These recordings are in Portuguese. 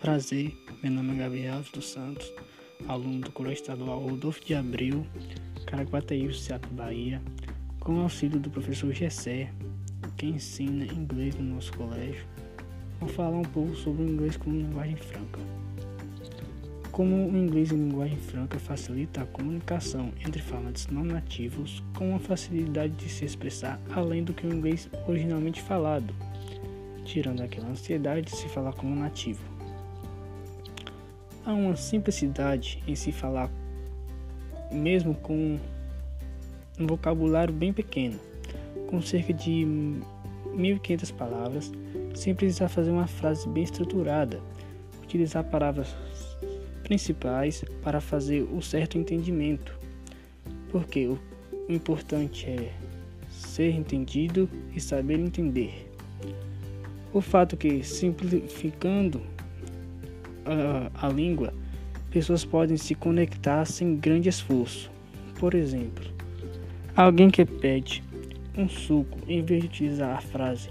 Prazer, meu nome é Gabriel dos Santos, aluno do Colégio Estadual Rodolfo de Abril, Caraguatei, Seattle, Bahia, com auxílio do professor Gessé, que ensina inglês no nosso colégio. Vou falar um pouco sobre o inglês como linguagem franca. Como o inglês em linguagem franca facilita a comunicação entre falantes não nativos com a facilidade de se expressar além do que o inglês originalmente falado, tirando aquela ansiedade de se falar como nativo. Há uma simplicidade em se falar, mesmo com um vocabulário bem pequeno, com cerca de 1.500 palavras, sem precisar fazer uma frase bem estruturada, utilizar palavras principais para fazer o certo entendimento. Porque o importante é ser entendido e saber entender. O fato que simplificando a, a língua, pessoas podem se conectar sem grande esforço. Por exemplo, alguém que pede um suco em vez de utilizar a frase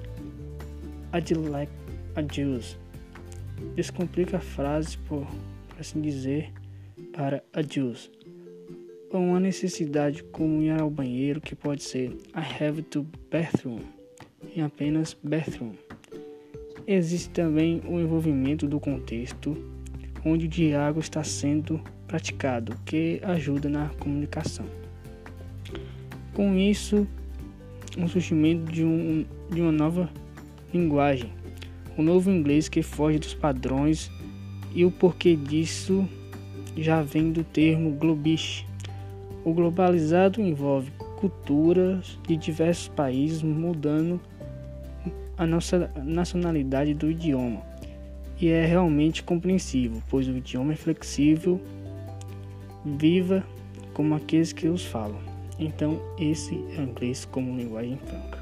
I'd like a juice, descomplica a frase por, por assim dizer para a juice. Ou uma necessidade como ir ao banheiro que pode ser I have to bathroom em apenas bathroom. Existe também o envolvimento do contexto onde o diálogo está sendo praticado, que ajuda na comunicação. Com isso, o surgimento de, um, de uma nova linguagem, o um novo inglês que foge dos padrões e o porquê disso já vem do termo globish. O globalizado envolve culturas de diversos países mudando a nossa nacionalidade do idioma e é realmente compreensivo, pois o idioma é flexível, viva como aqueles que os falam. Então, esse é o inglês como linguagem franca.